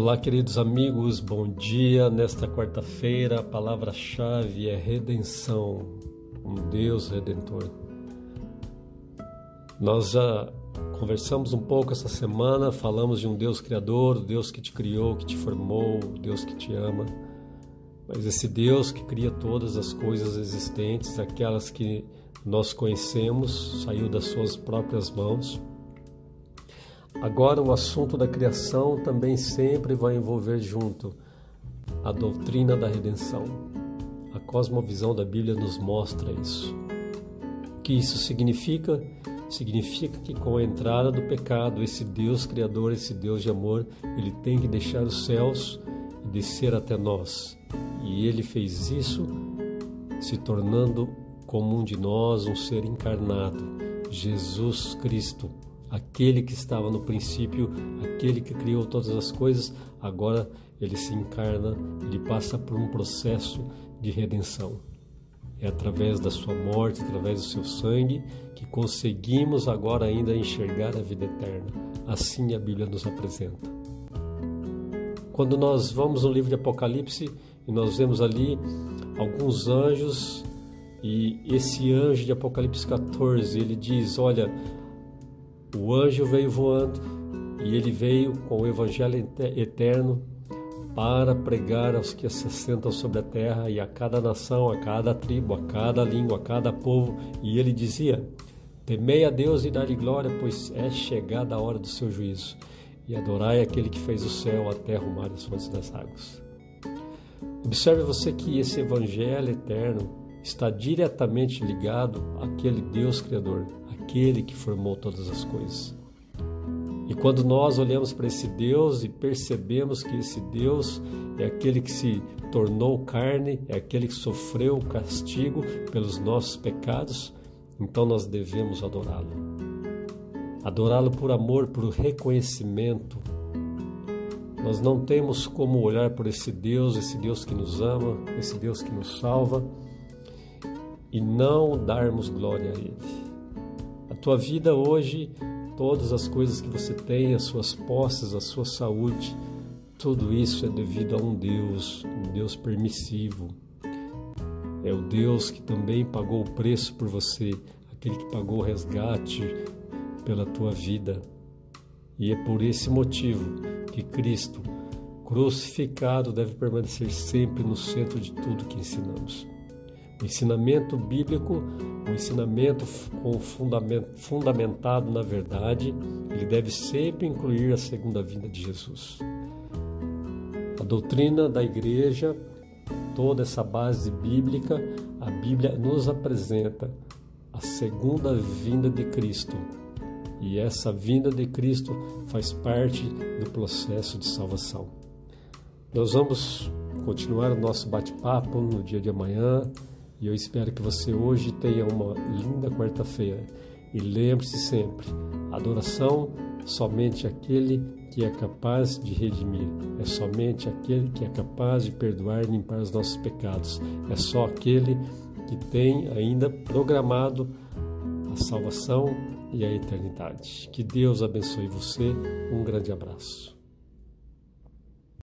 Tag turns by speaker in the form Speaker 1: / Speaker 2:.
Speaker 1: Olá, queridos amigos, bom dia. Nesta quarta-feira, a palavra-chave é redenção, um Deus redentor. Nós já conversamos um pouco essa semana, falamos de um Deus criador, Deus que te criou, que te formou, Deus que te ama. Mas esse Deus que cria todas as coisas existentes, aquelas que nós conhecemos, saiu das suas próprias mãos Agora, o assunto da criação também sempre vai envolver junto a doutrina da redenção. A cosmovisão da Bíblia nos mostra isso. O que isso significa? Significa que com a entrada do pecado, esse Deus criador, esse Deus de amor, ele tem que deixar os céus e descer até nós. E ele fez isso se tornando como um de nós, um ser encarnado, Jesus Cristo, aquele que estava no princípio, aquele que criou todas as coisas, agora ele se encarna, ele passa por um processo de redenção. É através da sua morte, através do seu sangue, que conseguimos agora ainda enxergar a vida eterna. Assim a Bíblia nos apresenta. Quando nós vamos no livro de Apocalipse e nós vemos ali alguns anjos, e esse anjo de Apocalipse 14, ele diz: Olha, o anjo veio voando e ele veio com o evangelho eterno para pregar aos que se assentam sobre a terra e a cada nação, a cada tribo, a cada língua, a cada povo. E ele dizia: Temei a Deus e dá-lhe glória, pois é chegada a hora do seu juízo. E adorai aquele que fez o céu, a terra, o mar e as fontes das águas. Observe você que esse evangelho eterno está diretamente ligado àquele Deus Criador, aquele que formou todas as coisas. E quando nós olhamos para esse Deus e percebemos que esse Deus é aquele que se tornou carne, é aquele que sofreu o castigo pelos nossos pecados, então nós devemos adorá-lo. Adorá-lo por amor, por reconhecimento. Nós não temos como olhar por esse Deus, esse Deus que nos ama, esse Deus que nos salva, e não darmos glória a Ele tua vida hoje, todas as coisas que você tem, as suas posses, a sua saúde, tudo isso é devido a um Deus, um Deus permissivo. É o Deus que também pagou o preço por você, aquele que pagou o resgate pela tua vida. E é por esse motivo que Cristo, crucificado, deve permanecer sempre no centro de tudo que ensinamos. O ensinamento bíblico, o ensinamento fundamentado na verdade, ele deve sempre incluir a segunda vinda de Jesus. A doutrina da igreja, toda essa base bíblica, a Bíblia nos apresenta a segunda vinda de Cristo. E essa vinda de Cristo faz parte do processo de salvação. Nós vamos continuar o nosso bate-papo no dia de amanhã. E eu espero que você hoje tenha uma linda quarta-feira. E lembre-se sempre: adoração somente aquele que é capaz de redimir, é somente aquele que é capaz de perdoar e limpar os nossos pecados, é só aquele que tem ainda programado a salvação e a eternidade. Que Deus abençoe você. Um grande abraço.